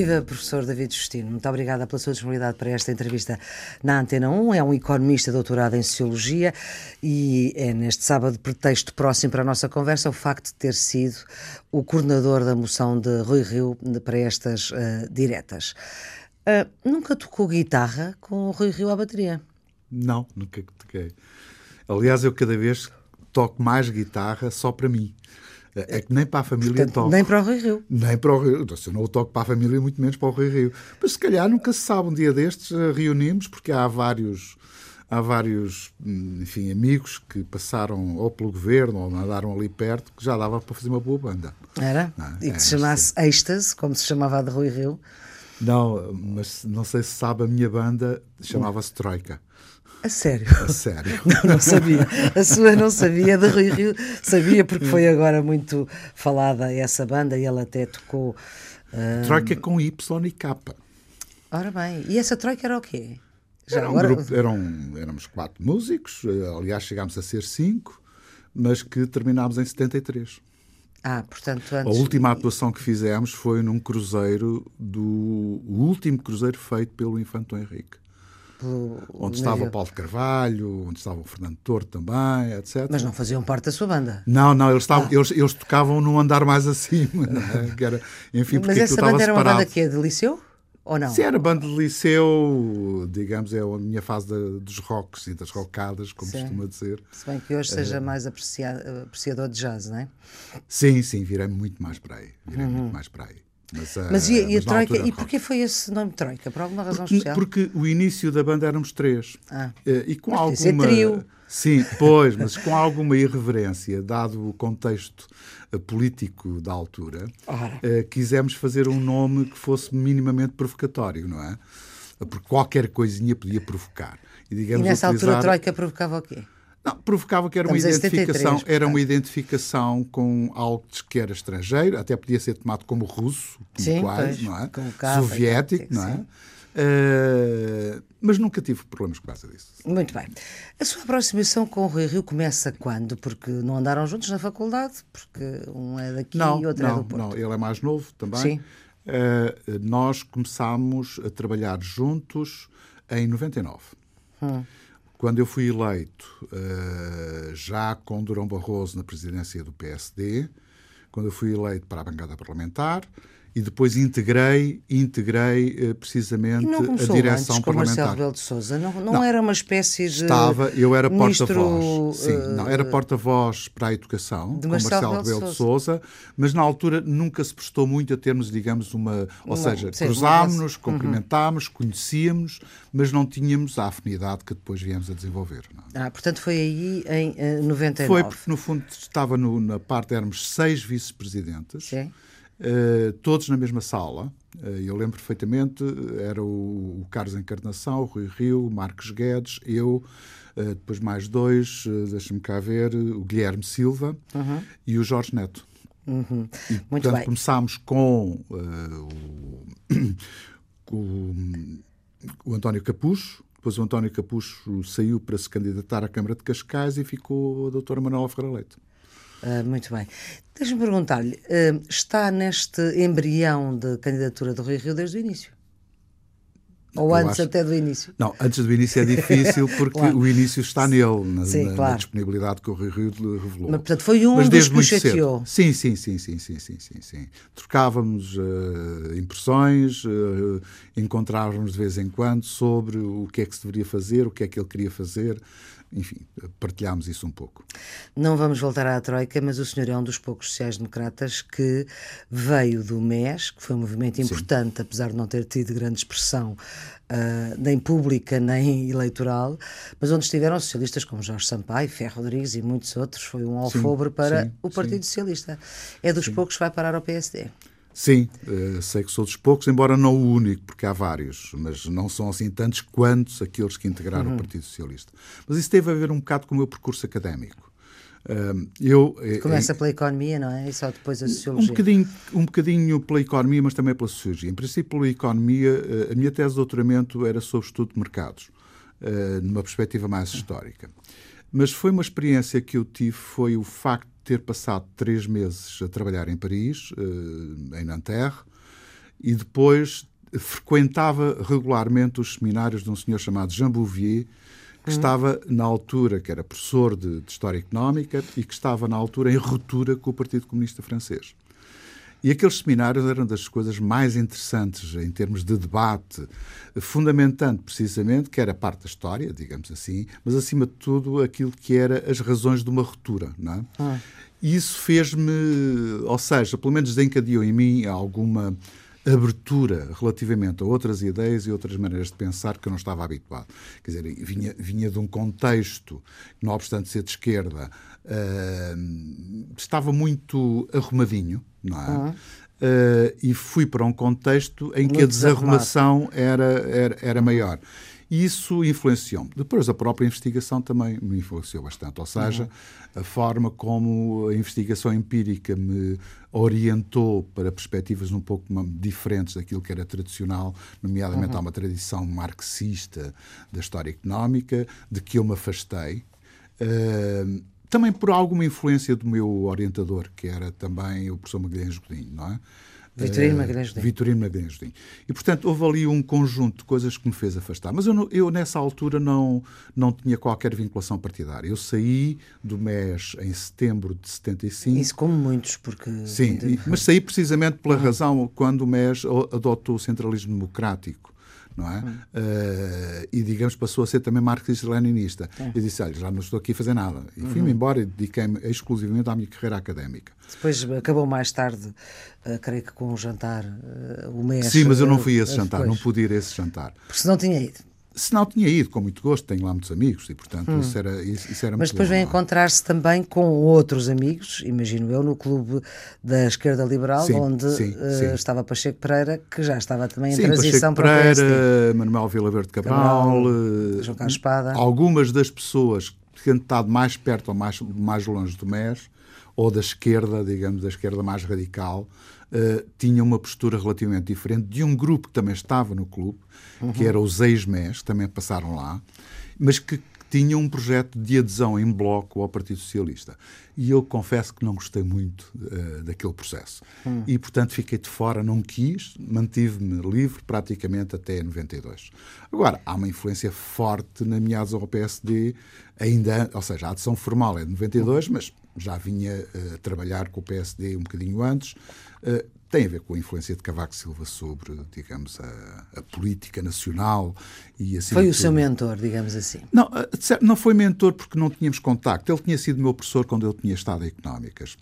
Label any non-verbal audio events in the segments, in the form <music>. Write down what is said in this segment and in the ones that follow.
Viva, professor David Justino. Muito obrigada pela sua disponibilidade para esta entrevista na Antena 1. É um economista doutorado em Sociologia e é neste sábado, pretexto próximo para a nossa conversa, o facto de ter sido o coordenador da moção de Rui Rio para estas uh, diretas. Uh, nunca tocou guitarra com o Rui Rio à bateria? Não, nunca toquei. Aliás, eu cada vez toco mais guitarra só para mim. É que nem para a família Portanto, toco. Nem para o Rui Rio. Nem para o Rio. Então, se eu não o toco para a família, muito menos para o Rui Rio. Mas se calhar nunca se sabe. Um dia destes eh, reunimos, porque há vários, há vários hum, enfim, amigos que passaram ou pelo governo ou andaram ali perto que já dava para fazer uma boa banda. Era? Não, e que é, se chamasse sim. Êxtase, como se chamava a de Rui Rio? Não, mas não sei se sabe, a minha banda chamava-se Troika. A sério? A sério. <laughs> Não, não sabia. A sua não sabia, de Rui Rio sabia, porque foi agora muito falada essa banda e ela até tocou. Uh... Troika com Y e K. Ora bem, e essa troika era o quê? Já era um agora... grupo, eram, éramos quatro músicos, eh, aliás chegámos a ser cinco, mas que terminámos em 73. Ah, portanto, antes... A última atuação que fizemos foi num cruzeiro do o último cruzeiro feito pelo Infanto Henrique onde estava o Paulo de Carvalho, onde estava o Fernando Torre também, etc. Mas não faziam parte da sua banda? Não, não, eles, estavam, ah. eles, eles tocavam num andar mais acima. É? Que era, enfim, Mas essa banda era uma banda que é de liceu? Ou não? Se era banda de liceu, digamos, é a minha fase de, dos rocks e das rockadas, como sim. costuma dizer. Se bem que hoje seja uh, mais apreciador de jazz, não é? Sim, sim, virei muito mais para aí. Virei uhum. muito mais para aí. Mas, uh, mas, e, e mas a Troika? Altura, e porquê foi esse nome Troika? Por alguma razão porque, especial? Porque o início da banda éramos três. Ah. Uh, e com alguma. trio. Sim, pois, mas com alguma irreverência, dado o contexto uh, político da altura, uh, quisemos fazer um nome que fosse minimamente provocatório, não é? Porque qualquer coisinha podia provocar. E, digamos, e nessa utilizar... altura a Troika provocava o quê? Não, provocava que era Estamos uma identificação, 73, era uma identificação com algo que era estrangeiro, até podia ser tomado como russo, como sim, quase, pois, não é? Soviético, não é? Uh, mas nunca tive problemas por causa disso. Muito bem. A sua aproximação com o Rui Rio começa quando? Porque não andaram juntos na faculdade? Porque um é daqui não, e outro não, é do Porto. Não, ele é mais novo também. Sim. Uh, nós começámos a trabalhar juntos em 99. Hum. Quando eu fui eleito, uh, já com Durão Barroso na presidência do PSD, quando eu fui eleito para a bancada parlamentar, e depois integrei, integrei precisamente a direção antes parlamentar. Marcelo Rebelo de Sousa, não, não, não, era uma espécie de estava, eu era porta-voz, sim, uh, não era porta-voz para a educação de com Marcelo, Marcelo Rebelo de Sousa, mas na altura nunca se prestou muito a termos, digamos, uma, ou seja, cruzámos-nos, uhum. cumprimentámos, uhum. conhecíamos, mas não tínhamos a afinidade que depois viemos a desenvolver. Não. É? Ah, portanto foi aí em uh, 99. Foi porque no fundo estava no, na parte éramos seis vice-presidentes. Sim Uh, todos na mesma sala. Uh, eu lembro perfeitamente, era o, o, Carlos Encarnação, o Rui Rio, o Marcos Guedes, eu, uh, depois mais dois, deixa-me cá ver, o Guilherme Silva uhum. e o Jorge Neto. Uhum. E, Muito portanto, bem. começámos com o, o, o António Capucho, depois o António Capucho saiu para se candidatar à Câmara de Cascais e ficou a doutora Manuela Ferreira Leite. Uh, muito bem. Deixa-me perguntar-lhe, uh, está neste embrião de candidatura do Rui Rio desde o início? Ou antes acho... até do início? Não, antes do início é difícil <laughs> porque claro. o início está nele, na, sim, na, claro. na disponibilidade que o Rui Rio revelou. Mas, portanto, foi um Mas dos que o chateou. Sim, sim, sim, sim, sim, sim, sim, sim. Trocávamos uh, impressões, uh, encontrávamos de vez em quando sobre o que é que se deveria fazer, o que é que ele queria fazer enfim, partilhámos isso um pouco. Não vamos voltar à Troika, mas o senhor é um dos poucos sociais-democratas que veio do MES, que foi um movimento importante, Sim. apesar de não ter tido grande expressão uh, nem pública nem eleitoral, mas onde estiveram socialistas como Jorge Sampaio, Ferro Rodrigues e muitos outros. Foi um alfobre sim, para sim, o Partido Socialista. É dos poucos que vai parar ao PSD. Sim, uh, sei que sou dos poucos, embora não o único, porque há vários, mas não são assim tantos quantos aqueles que integraram uhum. o Partido Socialista. Mas isso teve a ver um bocado com o meu percurso académico. Uh, eu, eh, Começa pela economia, não é? E só depois a sociologia. Um bocadinho, um bocadinho pela economia, mas também pela sociologia. Em princípio, pela economia, a minha tese de doutoramento era sobre estudo de mercados, numa perspectiva mais histórica. Mas foi uma experiência que eu tive, foi o facto ter passado três meses a trabalhar em Paris, eh, em Nanterre, e depois frequentava regularmente os seminários de um senhor chamado Jean Bouvier, que hum. estava na altura, que era professor de, de, História Económica e que estava na altura em ruptura com o Partido Comunista Francês. E aqueles seminários eram das coisas mais interessantes em termos de debate, fundamentando precisamente que era parte da história, digamos assim, mas acima de tudo aquilo que era as razões de uma ruptura. Não é? Ah. E isso fez-me, ou seja, pelo menos desencadeou em mim alguma abertura relativamente a outras ideias e outras maneiras de pensar que eu não estava habituado. Quer dizer, vinha, vinha de um contexto, não obstante ser de esquerda, uh, estava muito arrumadinho, não é? Uhum. Uh, e fui para um contexto em que a desarrumação era, era, era maior. E isso influenciou-me. Depois, a própria investigação também me influenciou bastante. Ou seja, uhum. a forma como a investigação empírica me orientou para perspectivas um pouco diferentes daquilo que era tradicional, nomeadamente uhum. há uma tradição marxista da história económica, de que eu me afastei. Uh, também por alguma influência do meu orientador, que era também o professor Magalhães Godinho, não é? Vitorino Magalhães Godinho. Vitorino Magalhães Godinho. E, portanto, houve ali um conjunto de coisas que me fez afastar. Mas eu, eu, nessa altura, não, não tinha qualquer vinculação partidária. Eu saí do MES em setembro de 75. Isso como muitos, porque... Sim, mas saí precisamente pela razão quando o MES adotou o centralismo democrático não é? Uh, e, digamos, passou a ser também marxista-leninista. É. E disse, olha, já não estou aqui a fazer nada. E fui-me uhum. embora e dediquei-me exclusivamente à minha carreira académica. Depois acabou mais tarde, uh, creio que com um jantar, uh, o mês... Sim, mas eu não fui a esse jantar, depois. não pude ir a esse jantar. Porque senão tinha ido. Se não tinha ido, com muito gosto, tenho lá muitos amigos e, portanto, hum. isso, era, isso, isso era Mas depois vem encontrar-se também com outros amigos, imagino eu, no clube da esquerda liberal, sim, onde sim, uh, sim. estava Pacheco Pereira, que já estava também em sim, transição Pacheco para Pereira, Manuel Vila Verde Cabral, Cabral uh, João Carlos Espada. Algumas das pessoas que têm estado mais perto ou mais, mais longe do MES, ou da esquerda, digamos, da esquerda mais radical, uh, tinha uma postura relativamente diferente de um grupo que também estava no clube, uhum. que era os ex-MES, também passaram lá, mas que tinha um projeto de adesão em bloco ao Partido Socialista. E eu confesso que não gostei muito uh, daquele processo. Hum. E, portanto, fiquei de fora, não quis, mantive-me livre praticamente até 92. Agora, há uma influência forte na minha adesão ao PSD, ainda, ou seja, a adesão formal é de 92, hum. mas já vinha uh, a trabalhar com o PSD um bocadinho antes. Uh, tem a ver com a influência de Cavaco Silva sobre, digamos, a, a política nacional e assim. Foi o seu mentor, digamos assim? Não, eh, não foi mentor porque não tínhamos contacto. Ele tinha sido meu professor quando ele tinha estado em Económicas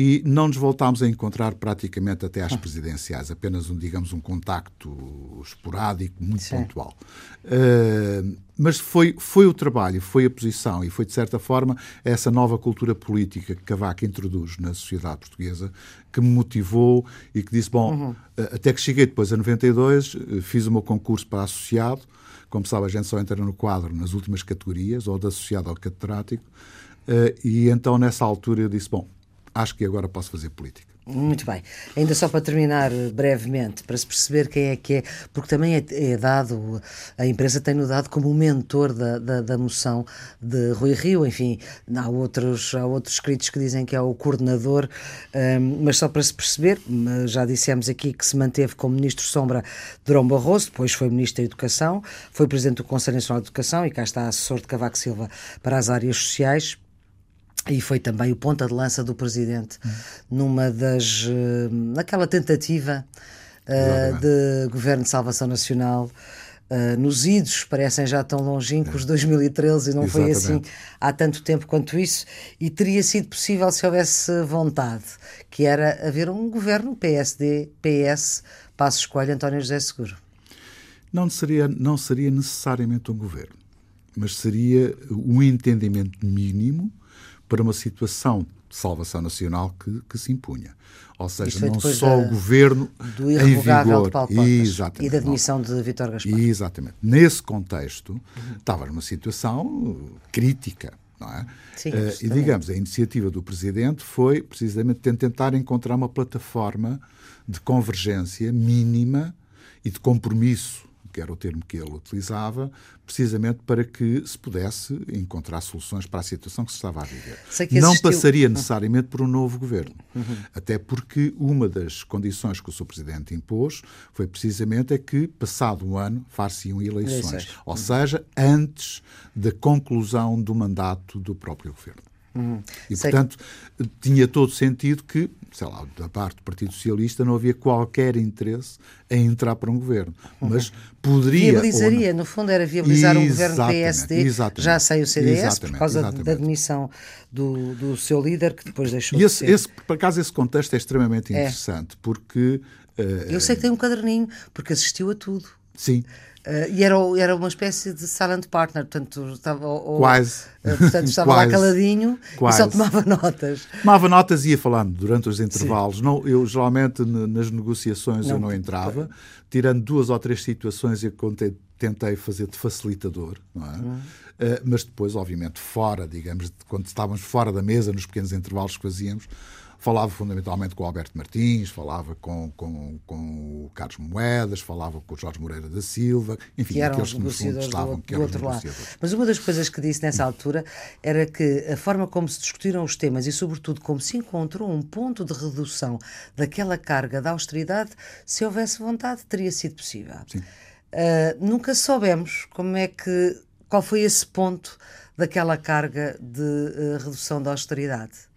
e não nos voltámos a encontrar praticamente até às presidenciais, apenas um, digamos, um contacto esporádico, muito Sim. pontual. Uh, mas foi, foi o trabalho, foi a posição e foi, de certa forma, essa nova cultura política que Cavaco introduz na sociedade portuguesa que me motivou e que disse, bom, uhum. até que cheguei depois a 92, eh, fiz o meu concurso para associado, como sabe, a gente só entra no quadro nas últimas categorias, ou de associado ao catedrático, uh, e então nessa altura eu disse, bom, acho que agora posso fazer política. Muito bem. Ainda só para terminar brevemente, para se perceber quem é que é, porque também é, é dado, a empresa tem-no dado como mentor da, da, da, moção de Rui Rio, enfim, há outros, há outros escritos que dizem que é o coordenador, um, mas só para se perceber, já dissemos aqui que se manteve como Ministro Sombra Durão Barroso, depois foi Ministro da Educação, foi Presidente do Conselho Nacional de Educação e cá está assessor de Cavaco Silva para as áreas sociais, e foi também o ponta de lança do presidente numa das eh, naquela tentativa uh, de governo de salvação nacional uh, nos idos parecem já tão longínquos é. 2013 e não Exatamente. foi assim há tanto tempo quanto isso e teria sido possível se houvesse vontade que era haver um governo PSD PS Passos Coelho António José Seguro não seria não seria necessariamente um governo mas seria um entendimento mínimo para uma situação de salvação nacional que, que se impunha. Ou seja, não só da, o governo do irrevogável em vigor, de Paulo exatamente, e da demissão de Vítor Gaspar. Exatamente. Nesse contexto, uhum. estava numa situação crítica. Não é? Sim, uh, e digamos, a iniciativa do Presidente foi precisamente tentar encontrar uma plataforma de convergência mínima e de compromisso que era o termo que ele utilizava, precisamente para que se pudesse encontrar soluções para a situação que se estava a viver. Não passaria necessariamente por um novo governo, uhum. até porque uma das condições que o Sr. Presidente impôs foi precisamente é que, passado um ano, far-se-iam eleições, ou seja, antes da conclusão do mandato do próprio governo. Uhum. E, Sei portanto, que... tinha todo sentido que, sei lá, da parte do Partido Socialista não havia qualquer interesse em entrar para um governo. Uhum. Mas poderia. Viabilizaria, no fundo, era viabilizar um governo PSD, exatamente, já sem o CDS, exatamente, por causa exatamente. da demissão do, do seu líder, que depois deixou e esse, de. Esse, por acaso, esse contexto é extremamente é. interessante, porque. Uh, Eu sei que tem um caderninho, porque assistiu a tudo. Sim. Uh, e era, era uma espécie de silent partner, portanto estava, ou, Quase. Uh, portanto, estava Quase. lá caladinho Quase. e só tomava notas. Tomava notas e ia falando durante os intervalos. Não, eu geralmente nas negociações não, eu não entrava, tirando duas ou três situações eu contei, tentei fazer de facilitador, não é? Hum. Uh, mas depois, obviamente, fora, digamos, quando estávamos fora da mesa, nos pequenos intervalos que fazíamos, falava fundamentalmente com o Alberto Martins, falava com, com, com o Carlos Moedas, falava com o Jorge Moreira da Silva, enfim, que aqueles que no fundo estavam do, que eram outro lado. Mas uma das coisas que disse nessa altura era que a forma como se discutiram os temas e, sobretudo, como se encontrou um ponto de redução daquela carga da austeridade, se houvesse vontade, teria sido possível. Uh, nunca soubemos como é que qual foi esse ponto daquela carga de uh, redução da austeridade.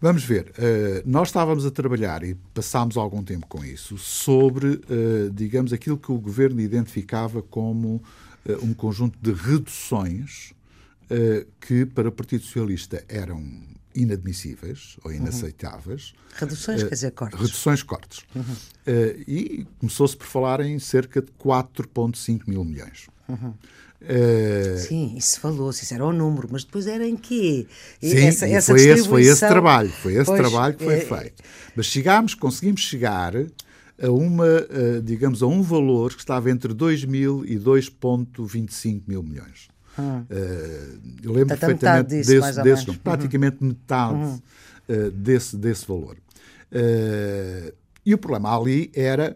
Vamos ver. Uh, nós estávamos a trabalhar e passámos algum tempo com isso sobre, uh, digamos, aquilo que o governo identificava como uh, um conjunto de reduções que para o Partido Socialista eram inadmissíveis ou inaceitáveis. Uhum. Reduções, quer dizer, cortes. Reduções, cortes. Uhum. e começou-se por falar em cerca de 4,5 mil milhões. Uhum. Uh... Sim, isso falou-se, isso era o número, mas depois era em quê? Sim, essa, essa foi, esse, foi esse trabalho, foi esse pois, trabalho que foi é... feito. Mas chegámos, conseguimos chegar a uma, uh, digamos, a um valor que estava entre 2 mil e 2,25 mil milhões. Hum. Uh, eu lembro Até perfeitamente disso, desse, desse uhum. praticamente metade uhum. desse, desse valor. e o problema ali era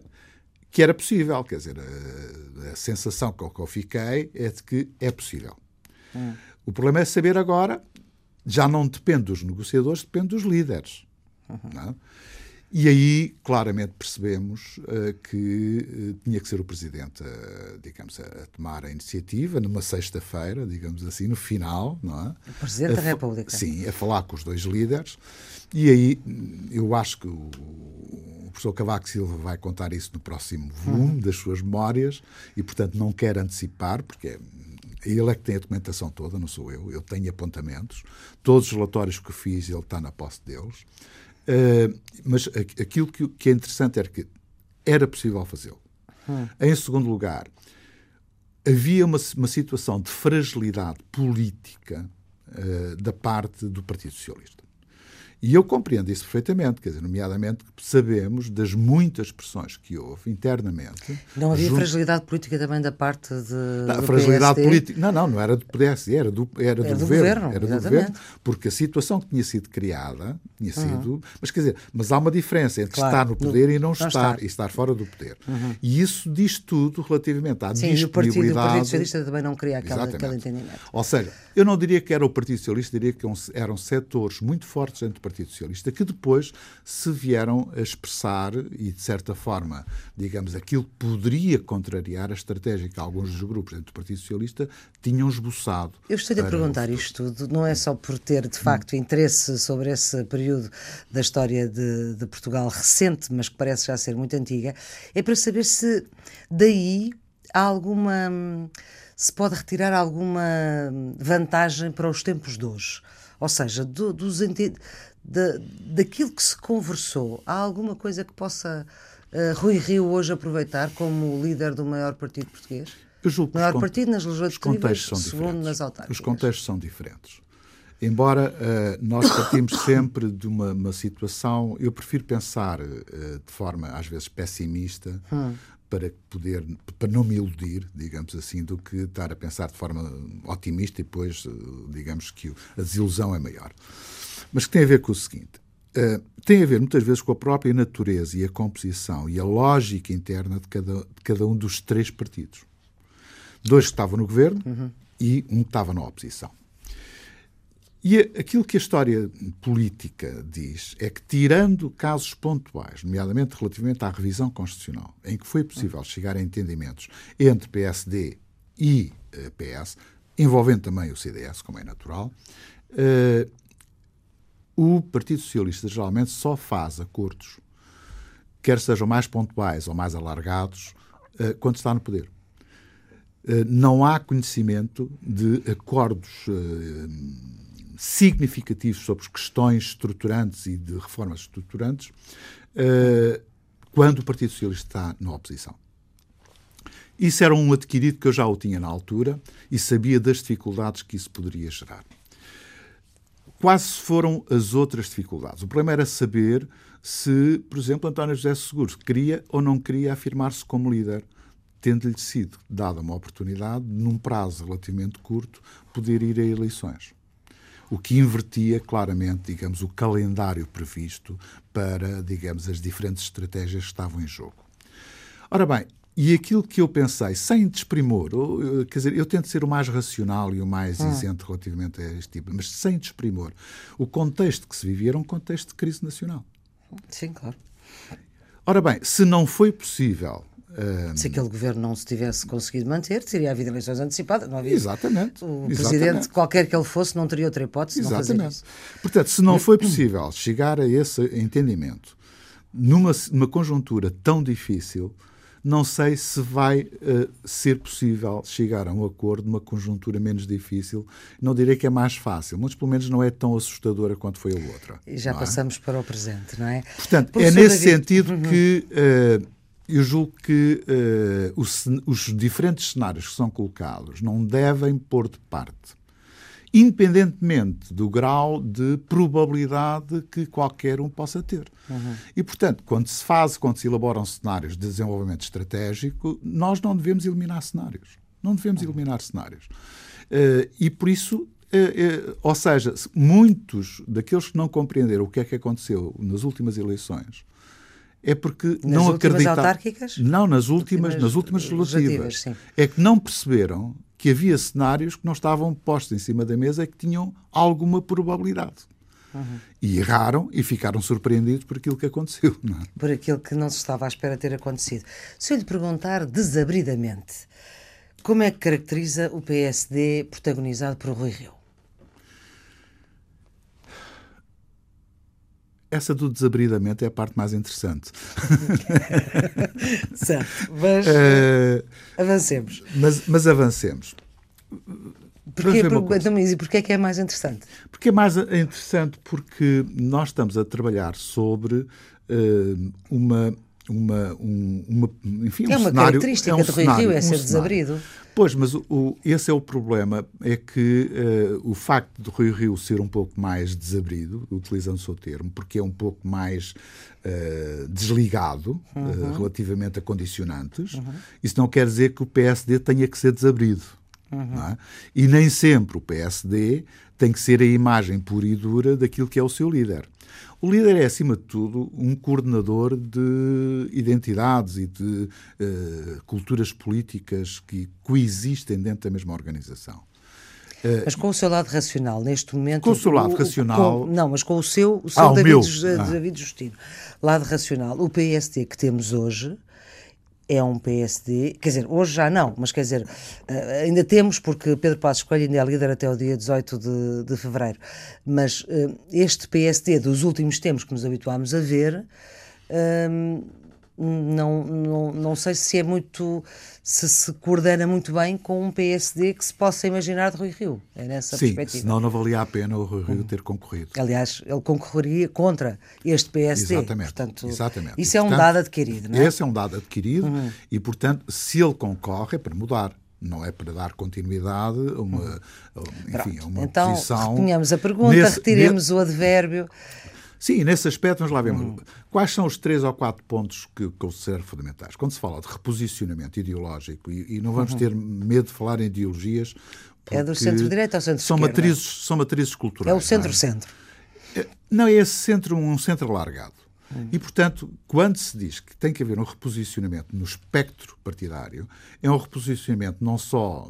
que era possível, quer dizer, a, a sensação com que eu fiquei é de que é possível. Hum. O problema é saber agora, já não depende dos negociadores, depende dos líderes. Uhum. E aí, claramente, percebemos uh, que uh, tinha que ser o Presidente, uh, digamos, a, a, tomar a iniciativa, numa sexta-feira, digamos assim, no final, não é? O Presidente da República. Sim, a falar com os dois líderes. E aí, eu acho que o professor Cavaco Silva vai contar isso no próximo volume uhum. das suas memórias e, portanto, não quer antecipar, porque é, ele é que tem a documentação toda, não sou eu. Eu tenho apontamentos. Todos os relatórios que fiz, ele está na posse deles. Uh, mas aquilo que, que, é interessante era que era possível fazê-lo. Uhum. Em segundo lugar, havia uma, uma situação de fragilidade política uh, da parte do Partido Socialista. E eu compreendo isso perfeitamente, quer dizer, nomeadamente sabemos das muitas pressões que houve internamente. Não havia junto... fragilidade política também da parte de. Não, fragilidade PSD? política. Não, não, não era do PSD, era do, era, era do, do, governo. governo era exatamente. do governo, porque a situação que tinha sido criada tinha uhum. sido. Mas quer dizer, mas há uma diferença entre claro, estar no poder no, e não, não estar, estar, e estar fora do poder. Uhum. E isso diz tudo relativamente à Sim, disponibilidade. Sim, o Partido, Socialista também não queria aquela, aquele entendimento. Ou seja, eu não diria que era o Partido Socialista, diria que eram setores muito fortes entre Partido Socialista, que depois se vieram a expressar e, de certa forma, digamos, aquilo que poderia contrariar a estratégia que alguns dos grupos dentro do Partido Socialista tinham esboçado. Eu estou a perguntar isto tudo, não é só por ter, de facto, interesse sobre esse período da história de, de Portugal recente, mas que parece já ser muito antiga, é para saber se daí há alguma. se pode retirar alguma vantagem para os tempos de hoje. Ou seja, do, dos, da, daquilo que se conversou, há alguma coisa que possa uh, Rui Rio hoje aproveitar como líder do maior partido português? Eu julgo maior partido nas legislativas, segundo diferentes. nas autárquicas. Os contextos são diferentes. Embora uh, nós partimos <coughs> sempre de uma, uma, situação, eu prefiro pensar uh, de forma às vezes pessimista hum. para poder, para não me iludir, digamos assim, do que estar a pensar de forma otimista e depois, uh, digamos que a desilusão é maior mas que tem a ver com o seguinte: uh, tem a ver muitas vezes com a própria natureza e a composição e a lógica interna de cada, de cada um dos três partidos. Dois que estavam no governo uhum. e um que estava na oposição. E aquilo que a história política diz é que, tirando casos pontuais, nomeadamente relativamente à revisão constitucional, em que foi possível chegar a entendimentos entre PSD e uh, PS, envolvendo também o CDS, como é natural, uh, o Partido Socialista geralmente só faz acordos, quer sejam mais pontuais ou mais alargados, uh, quando está no poder. não há conhecimento de acordos significativos sobre questões estruturantes e de reformas estruturantes quando o Partido Socialista está na oposição. Isso era um adquirido que eu já o tinha na altura e sabia das dificuldades que isso poderia gerar. Quais foram as outras dificuldades? O problema era saber se, por exemplo, António José Seguro queria ou não queria afirmar-se como líder, tendo-lhe sido dada uma oportunidade, num prazo relativamente curto, poder ir a eleições o que invertia claramente, digamos, o calendário previsto para, digamos, as diferentes estratégias que estavam em jogo. Ora bem, e aquilo que eu pensei, sem desprimor, ou, quer dizer, eu tento ser o mais racional e o mais hum. isento relativamente a este tipo, mas sem desprimor, o contexto que se vivia era um contexto de crise nacional. Sim, claro. Ora bem, se não foi possível se aquele governo não se tivesse conseguido manter, teria havido eleições antecipadas. Não havia Exatamente. O Exatamente. presidente, qualquer que ele fosse, não teria outra hipótese Exatamente. não fazer isso. Portanto, se não foi possível chegar a esse entendimento numa, numa conjuntura tão difícil, não sei se vai uh, ser possível chegar a um acordo numa conjuntura menos difícil. Não direi que é mais fácil, mas pelo menos não é tão assustadora quanto foi a outra. E já é? passamos para o presente, não é? Portanto, é nesse David... sentido uhum. que. Uh, eu julgo que uh, os, os, diferentes cenários que são colocados não devem pôr de parte, independentemente do grau de probabilidade que qualquer um possa ter. Uhum. E, portanto, quando se faz, quando se elaboram cenários de desenvolvimento estratégico, nós não devemos eliminar cenários. Não devemos uhum. eliminar cenários. Uh, e, por isso, Uh, uh, ou seja, muitos daqueles que não compreenderam o que é que aconteceu nas últimas eleições é porque nas não acreditavam. autárquicas? Não, nas últimas, últimas nas últimas legislativas. É que não perceberam que havia cenários que não estavam postos em cima da mesa e que tinham alguma probabilidade. Uhum. E erraram e ficaram surpreendidos por aquilo que aconteceu. É? Por aquilo que não se estava à espera ter acontecido. Se eu lhe perguntar desabridamente, como é que caracteriza o PSD protagonizado por Rui Rio? Essa do desabridamento é a parte mais interessante. <laughs> certo, mas uh, avancemos. Mas, mas avancemos. Porquê, então, e porquê é que é mais interessante? Porque é mais interessante porque nós estamos a trabalhar sobre uh, uma uma, um, uma, enfim, é um uma cenário, característica é um do Rio Rio, é um ser cenário. desabrido. Pois, mas o, esse é o problema, é que uh, o facto do Rio Rio ser um pouco mais desabrido, utilizando o seu termo, porque é um pouco mais uh, desligado eh, uhum. uh, relativamente a condicionantes, uhum. isso não quer dizer que o PSD tenha que ser desabrido. Uhum. É? E nem sempre o PSD tem que ser a imagem pura e dura daquilo que é o seu líder. O líder é, acima de tudo, um coordenador de identidades e de uh, culturas políticas que coexistem dentro da mesma organização. Uh, mas com o seu lado racional, neste momento. Com o seu lado o, racional. Com, não, mas com o seu, o seu ah, David, o ah. David Justino. Lado racional. O PSD que temos hoje é um PSD, quer dizer, hoje já não, mas quer dizer, eh, ainda temos, porque Pedro Passos Coelho ainda é líder até o dia 18 de, de fevereiro, mas eh, este PSD dos últimos tempos que nos habituámos a ver, ehm, não, não, não sei se é muito se se coordena muito bem com um PSD que se possa imaginar de Rui Rio. É nessa Sim, perspectiva. senão não valia a pena o Rui Rio uhum. ter concorrido. Aliás, ele concorreria contra este PSD. Exatamente. Portanto, exatamente. Isso é um dado adquirido, não é? Esse é um dado adquirido uhum. e, portanto, se ele concorre é para mudar não é para dar continuidade a uma, enfim, uma então, posição. Então, a pergunta, nesse, retiremos nesse... o advérbio. Sim, nesse aspecto, vamos lá ver. Hum. Quais são os três ou quatro pontos que considero fundamentais? Quando se fala de reposicionamento ideológico, e, e não vamos uhum. ter medo de falar em ideologias. É do centro-direita ao centro-esquerda? São matrizes, são matrizes culturais. É o centro-centro. É, não, é esse centro um centro alargado. E, portanto, quando se diz que tem que haver um reposicionamento no espectro partidário, é um reposicionamento não só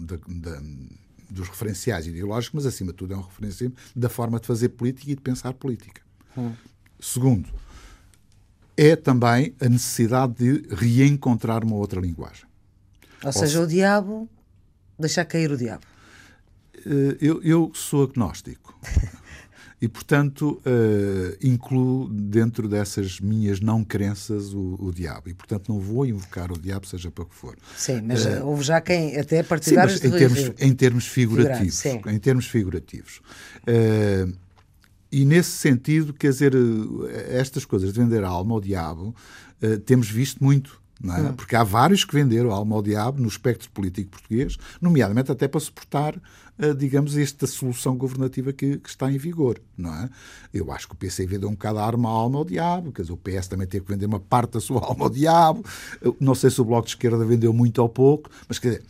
dos referenciais ideológicos, mas, acima de tudo, é um referenciamento da forma de fazer política e de pensar política. Hum. Segundo, é também a necessidade de reencontrar uma outra linguagem. Ou seja, Ou se... o diabo, deixar cair o diabo. Eh, eu, eu sou agnóstico. <laughs> e, portanto, uh, incluo dentro dessas minhas não crenças o, o, diabo. E, portanto, não vou invocar o diabo, seja para o que for. Sim, mas uh, houve já quem, até partidários sim, em, termos, em termos figurativos. Figurado, em termos figurativos. Uh, e, nesse sentido, quer dizer, estas coisas de vender a alma ao diabo, temos visto muito é? Hum. Porque há vários que venderam a alma ao diabo no espectro político português, nomeadamente até para suportar, eh, digamos, esta solução governativa que, que, está em vigor. Não é? Eu acho que o PC vendeu um bocado a arma à alma ao diabo, quer dizer, o PS também teve que vender uma parte da sua alma ao diabo. não sei se o Bloco de Esquerda vendeu muito ou pouco, mas quer dizer,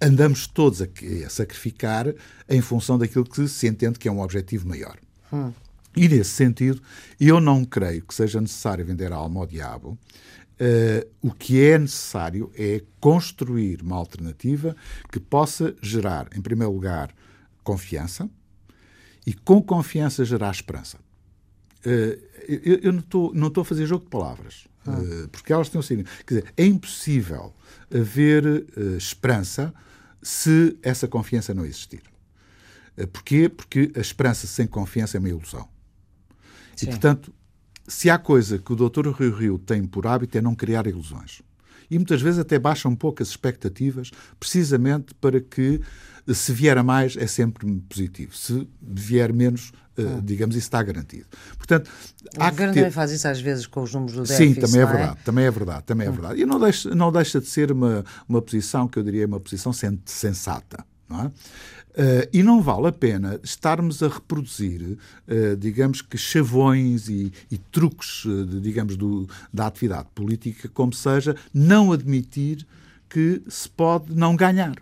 andamos todos a, a sacrificar em função daquilo que se entende que é um objetivo maior. Hum. E nesse sentido, eu não creio que seja necessário vender a alma ao diabo, Uh, o que é necessário é construir uma alternativa que possa gerar, em primeiro lugar, confiança e, com confiança, gerar esperança. Uh, eu, eu, não estou a fazer jogo de palavras, ah. uh, porque elas têm o signo. Quer dizer, é impossível haver esperança se essa confiança não existir. Porquê? Porque a esperança sem confiança é uma ilusão. Sim. E, portanto, se há coisa que o Dr. Rio Rio tem por hábito é não criar ilusões. E muitas vezes até baixa um pouco as expectativas, precisamente para que, se vier a mais, é sempre positivo. Se vier menos, ah. digamos, isso está garantido. Portanto, o governo ter... também faz isso às vezes com os números do déficit. Sim, também é, é verdade, também é verdade, também é hum. verdade. E não deixa, não deixa de ser uma, uma posição que eu diria uma posição sensata. Não é? Uh, e não vale a pena estarmos a reproduzir, uh, digamos que, chavões e, e truques, uh, de, digamos, do, da atividade política, como seja, não admitir que se pode não ganhar.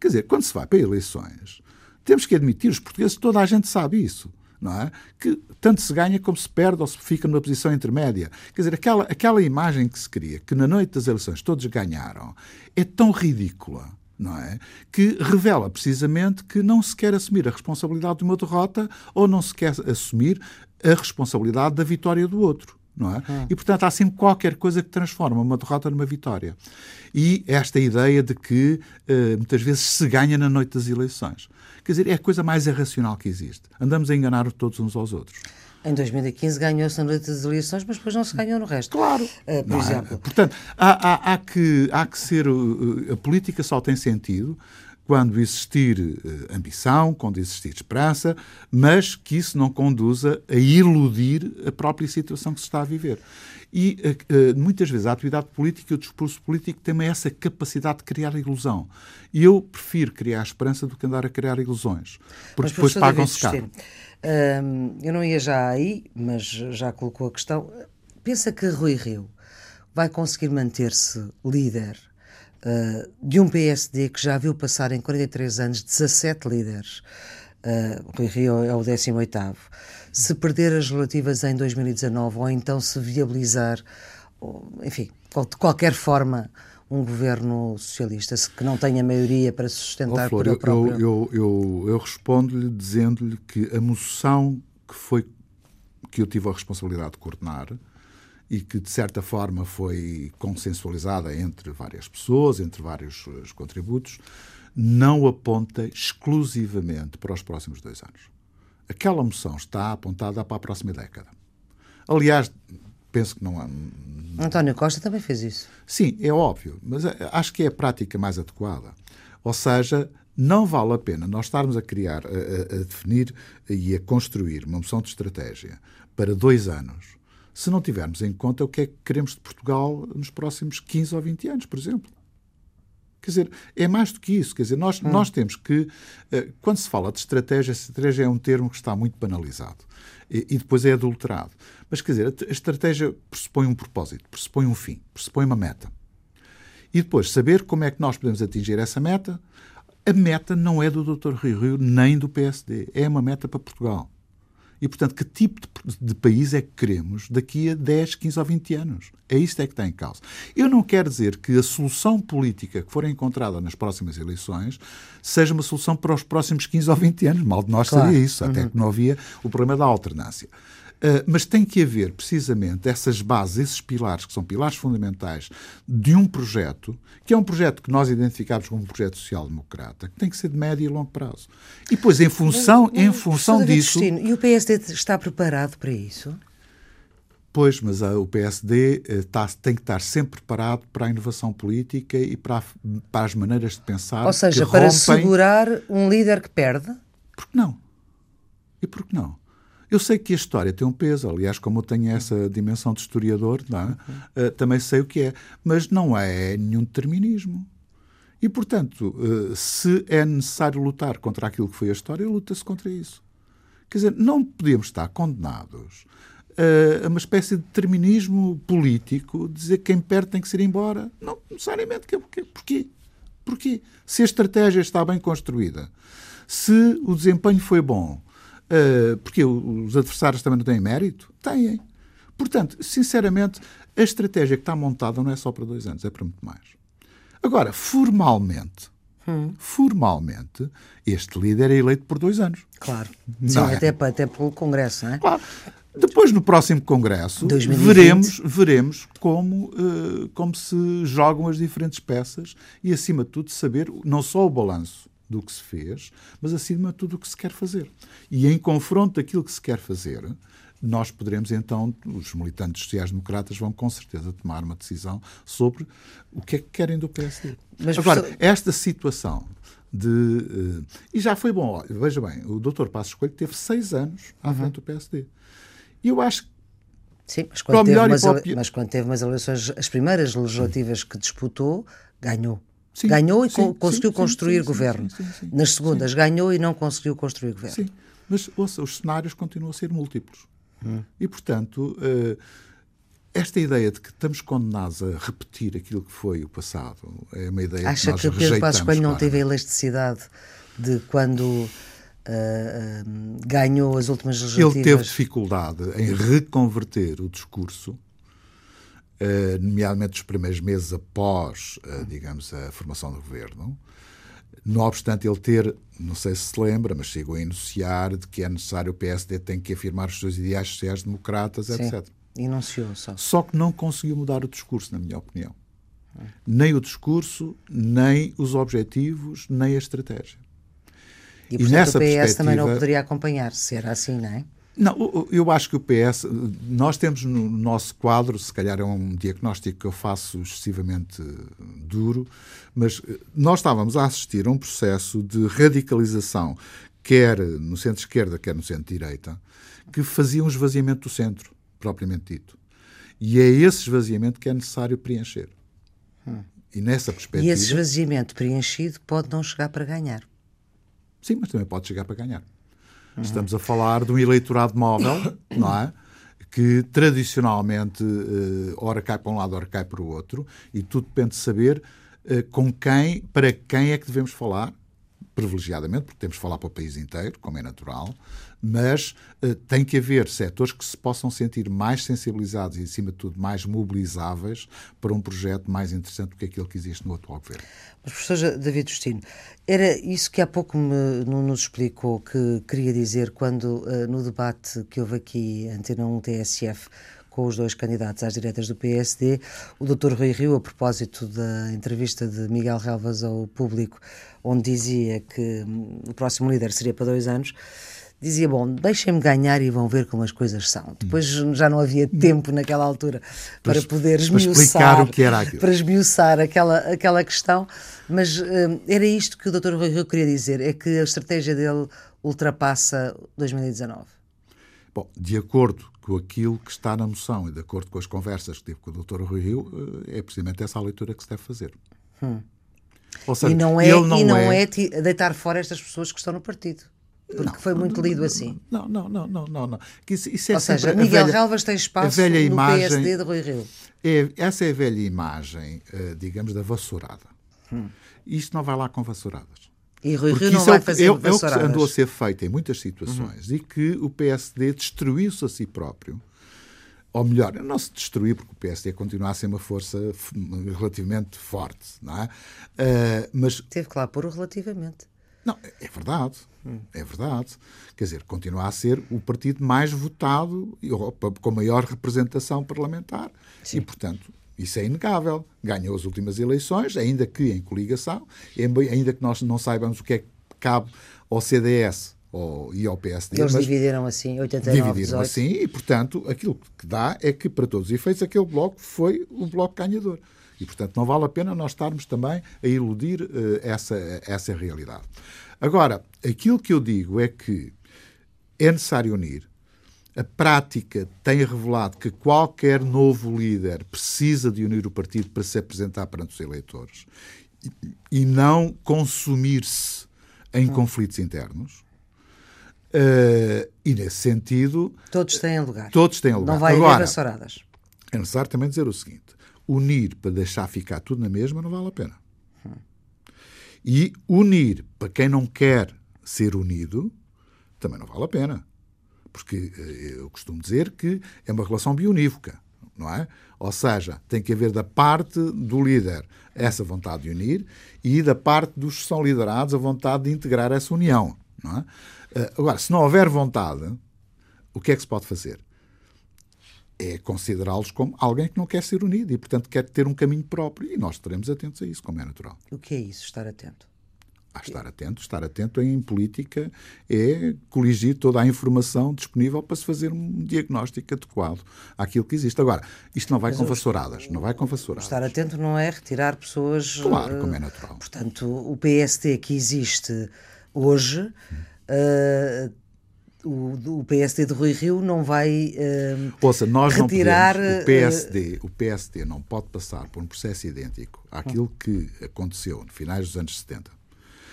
Quer dizer, quando se vai para eleições, temos que admitir, os portugueses, toda a gente sabe isso. Não é? Que tanto se ganha como se perde ou se fica numa posição intermédia. Quer dizer, aquela, aquela imagem que se cria, que na noite das eleições todos ganharam, é tão ridícula não é? Que revela precisamente que não se quer assumir a responsabilidade de uma derrota ou não se quer assumir a responsabilidade da vitória do outro. Não é? Hum. E, portanto, há sempre qualquer coisa que transforma uma derrota numa vitória. E esta ideia de que uh, muitas vezes se ganha na noite das eleições. Quer dizer, é a coisa mais irracional que existe. Andamos a enganar todos uns aos outros. Em 2015 ganhou-se na noite das eleições, mas depois não se ganhou no resto. Claro. Uh, por não, exemplo. Portanto, há, há, há, que, há que ser. Uh, a política só tem sentido quando existir uh, ambição, quando existir esperança, mas que isso não conduza a iludir a própria situação que se está a viver. E uh, muitas vezes a atividade política e o discurso político têm essa capacidade de criar ilusão. E eu prefiro criar esperança do que andar a criar ilusões, porque depois pagam-se caro eu não ia já aí, mas já colocou a questão. Pensa que Rui Rio vai conseguir manter-se líder uh, de um PSD que já viu passar em 43 anos 17 líderes. Uh, Rui Rio é o 18 Se perder as relativas em 2019 ou então se viabilizar, enfim, de qualquer forma, um governo socialista que não tenha maioria para se sustentar oh, Flor, por próprio? Eu, eu, eu, eu respondo-lhe dizendo-lhe que a moção que foi que eu tive a responsabilidade de coordenar e que de certa forma foi consensualizada entre várias pessoas, entre vários eh, contributos, não aponta exclusivamente para os próximos dois anos. Aquela moção está apontada para a próxima década. Aliás, penso que não há. António Costa também fez isso. Sim, é óbvio, mas eh, acho que é a prática mais adequada. Ou seja, não vale a pena nós estarmos a criar, a, a, definir e a construir uma moção de estratégia para dois anos, se não tivermos em conta o que é que queremos de Portugal nos próximos 15 ou 20 anos, por exemplo. Quer dizer, é mais do que isso. Quer dizer, nós, hum. nós temos que, eh, quando se fala de estratégia, estratégia é um termo que está muito banalizado e, e depois é adulterado. Mas, quer dizer, a estratégia pressupõe um propósito, pressupõe um fim, pressupõe uma meta. E depois, saber como é que nós podemos atingir essa meta. A meta não é do Dr. Rio Rio nem do PSD. É uma meta para Portugal. E, portanto, que tipo de, de, país é que queremos daqui a 10, 15 ou 20 anos? É isto é que está em causa. Eu não quero dizer que a solução política que for encontrada nas próximas eleições seja uma solução para os próximos 15 ou 20 anos. Mal de nós claro. seria isso, até uhum. que não havia o problema da alternância. Uh, mas tem que haver, precisamente, essas bases, esses pilares, que são pilares fundamentais de um projeto, que é um projeto que nós identificamos como um projeto social-democrata, que tem que ser de médio e longo prazo. E depois, em função, mas, mas, em função disso. Destino, e o PSD está preparado para isso? Pois, mas a, o PSD está, eh, tem que estar sempre preparado para a inovação política e para, para as maneiras de pensar. Ou seja, para segurar um líder que perde? Por que não? E por que não? Eu sei que a história tem um peso, aliás, como eu tenho essa dimensão de historiador, é? uh, também sei o que é, mas não é nenhum determinismo. E, portanto, uh, se é necessário lutar contra aquilo que foi a história, luta-se contra isso. Quer dizer, não podemos estar condenados a uma espécie de determinismo político, dizer que quem perde tem que ser embora. Não necessariamente. Porquê? Porquê? Se a estratégia está bem construída, se o desempenho foi bom, porque os adversários também não têm mérito? Têm. Portanto, sinceramente, a estratégia que está montada não é só para dois anos, é para muito mais. Agora, formalmente, hum. formalmente, este líder é eleito por dois anos. Claro. Sim, é? até, até pelo Congresso, não é? Claro. Depois, no próximo Congresso, veremos, veremos como, uh, como se jogam as diferentes peças e, acima de tudo, saber não só o balanço do que se fez, mas acima de tudo o que se quer fazer. E em confronto daquilo que se quer fazer, nós poderemos então, os militantes sociais-democratas vão com certeza tomar uma decisão sobre o que é que querem do PSD. Mas, Agora, professor... esta situação de. Uh, e já foi bom, veja bem, o Dr. Passos Coelho teve seis anos à uhum. frente do PSD. E eu acho que Sim, mas quando, teve umas, mas quando teve umas eleições, as primeiras legislativas que disputou, ganhou. Sim, ganhou e sim, conseguiu sim, construir governo. Nas segundas, ganhou e não conseguiu construir governo. Sim, mas ouça, os cenários continuam a ser múltiplos. Hum. E, portanto, uh, esta ideia de que estamos condenados a repetir aquilo que foi o passado é uma ideia Acha que, que o Pedro Passos Coelho não teve a elasticidade de quando uh, uh, ganhou as últimas legislativas? Ele teve dificuldade em reconverter o discurso eh, nomeadamente os primeiros meses após, uh, digamos, a formação do governo. Não obstante ele ter, não sei se se lembra, mas chegou a enunciar de que é necessário o PSD tem que afirmar os seus ideais sociais democratas, Sim, etc. Enunciou só. Só que não conseguiu mudar o discurso, na minha opinião. Nem o discurso, nem os objetivos, nem a estratégia. E, portanto, e nessa o PS perspectiva... também não poderia acompanhar, se era assim, não é? Não, eu acho que o PS, nós temos no nosso quadro, se calhar é um diagnóstico que eu faço excessivamente duro, mas eh, nós estávamos a assistir a um processo de radicalização, quer no centro-esquerda, quer no centro-direita, que fazia um esvaziamento do centro, propriamente dito. E é esse esvaziamento que é necessário preencher. Hum. E nessa perspectiva. E esse esvaziamento preenchido pode não chegar para ganhar. Sim, mas também pode chegar para ganhar. Uhum. Estamos a falar de um eleitorado móvel, <coughs> não é? Que tradicionalmente, uh, ora cai para um lado, ora cai para o outro, e tudo depende de saber uh, com quem, para quem é que devemos falar, privilegiadamente, porque temos de falar para o país inteiro, como é natural, mas uh, tem que haver setores que se possam sentir mais sensibilizados e, acima de tudo, mais mobilizáveis para um projeto mais interessante do que aquele que existe no atual governo. Mas, professor David Justino, era isso que há pouco me, nos explicou que queria dizer quando, uh, no debate que houve aqui, Antena 1 TSF, com os dois candidatos às diretas do PSD, o Dr. Rui Rio, a propósito da entrevista de Miguel Relvas ao público, onde dizia que hum, o próximo líder seria para dois anos, dizia: Bom, deixem-me ganhar e vão ver como as coisas são. Depois já não havia tempo naquela altura para, para poder esmiuçar, o que era aquilo. para esmiuçar aquela, aquela questão, mas uh, era isto que o Dr. Rui Rio queria dizer: é que a estratégia dele ultrapassa 2019. Bom, de acordo com aquilo que está na moção e de acordo com as conversas que tive com o Dr. Rui Rio, eh, é precisamente essa a leitura que se deve fazer. Hum. Seja, e não é, não e não é... é deitar fora estas pessoas que estão no partido. Porque não, foi muito lido assim. Não, não, não, não, não. não. Isso, isso é Ou seja, Miguel Relvas tem espaço no imagem, PSD de Rui Rio. É, essa é a velha imagem, uh, digamos, da vassourada. Hum. Isto não vai lá com vassouradas. E Rui Rio não vai fazer é, é, o que andou a ser feito em muitas situações uhum. e que o PSD destruiu-se a si próprio. Ou melhor, não se destruiu porque o PSD continua a ser uma força relativamente forte, não é? Uh, mas... Teve que lá pôr o relativamente. Não, é verdade. É verdade. Quer dizer, continua a ser o partido mais votado e com maior representação parlamentar. Sim. E, portanto, isso é inegável. Ganhou as últimas eleições, ainda que em coligação, ainda que nós não saibamos o que é que cabe ao CDS ou, e ao PSD. Eles dividiram assim, 89 Dividiram 18. assim e, portanto, aquilo que dá é que, para todos os efeitos, aquele bloco foi o bloco ganhador. E, portanto, não vale a pena nós estarmos também a iludir uh, essa, essa realidade. Agora, aquilo que eu digo é que é necessário unir. A prática tem revelado que qualquer novo líder precisa de unir o partido para se apresentar perante os eleitores e não consumir-se em conflitos internos. Uh, e nesse sentido. Todos têm lugar. Todos têm lugar. Não vai Agora, haver açoradas. É necessário também dizer o seguinte: unir para deixar ficar tudo na mesma não vale a pena. E unir para quem não quer ser unido também não vale a pena. Porque eh, eu costumo dizer que é uma relação bionívoca, não é? Ou seja, tem que haver da parte do líder essa vontade de unir e da parte dos que são liderados a vontade de integrar essa união, não é? Eh, agora, se não houver vontade, o que é que se pode fazer? É considerá-los como alguém que não quer ser unido e, portanto, quer ter um caminho próprio. E nós estaremos atentos a isso, como é natural. O que é isso, estar atento? A estar atento, estar atento em política é coligir toda a informação disponível para se fazer um diagnóstico adequado àquilo que existe. Agora, isto não vai Mas com vassouradas, não vai com vassouradas. Estar atento não é retirar pessoas. Claro, como é natural. Portanto, o PST que existe hoje. Hum. Uh, o, o PSD de Rui Rio não vai uh, Ouça, nós retirar... Não podemos, o, PSD, uh, o PSD não pode passar por um processo idêntico àquilo que aconteceu no finais dos anos 70,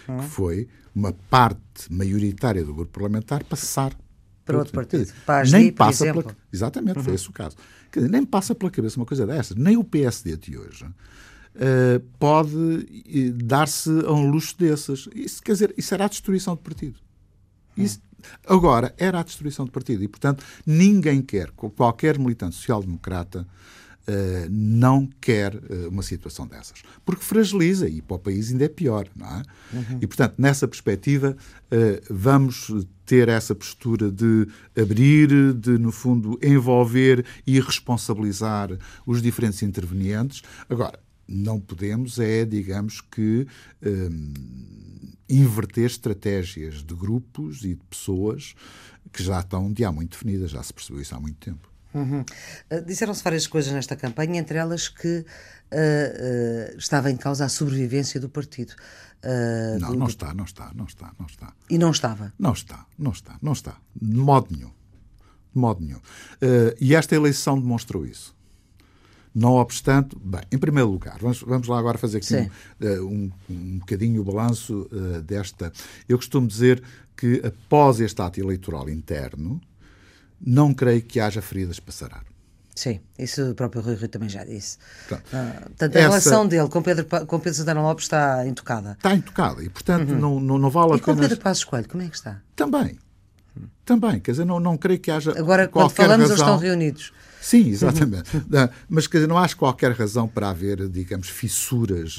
uh, que foi uma parte maioritária do grupo parlamentar passar para outro partido. Dizer, nem passa pela, Exatamente, uhum. foi esse o caso. Quer dizer, nem passa pela cabeça uma coisa dessas. Nem o PSD de hoje uh, pode dar-se a um luxo desses. Isso, quer dizer, isso era a destruição do partido. Isso, Agora, era a destruição do partido e, portanto, ninguém quer, qualquer militante social-democrata, Uh, não quer uh, uma situação dessas. Porque fragiliza e para o país ainda é pior, não é? Uhum. E, portanto, nessa perspectiva, uh, vamos ter essa postura de abrir, de, no fundo, envolver e responsabilizar os diferentes intervenientes. Agora, não podemos é, digamos que inverter estratégias de grupos e de pessoas que já estão de há muito definidas, já se percebeu isso há muito tempo. Uhum. Uh, Disseram-se várias coisas nesta campanha, entre elas que uh, uh, estava em causa a sobrevivência do partido. não, do... não está, não está, não está, não está. E não estava? Não está, não está, não está. De modo nenhum. De modo nenhum. e esta eleição demonstrou isso. Não obstante, bem, em primeiro lugar, vamos, vamos lá agora fazer aqui um, eh, um, um bocadinho o balanço uh, desta. Eu costumo dizer que após este ato eleitoral interno, não creio que haja feridas para sarar. Sim, isso o próprio Rui Rio também já disse. Portanto, ah, portanto a essa... relação dele com Pedro, com Pedro Santana Lopes está intocada. Está intocada e, portanto, uhum. não, não, não vale a pena. E com Pedro Passos Coelho, como é que está? Também. Também, quer dizer, não, não creio que haja. Agora, quando falamos, razão... eles estão reunidos. Sim, exatamente. Mas quer dizer, não acho qualquer razão para haver, digamos, fissuras,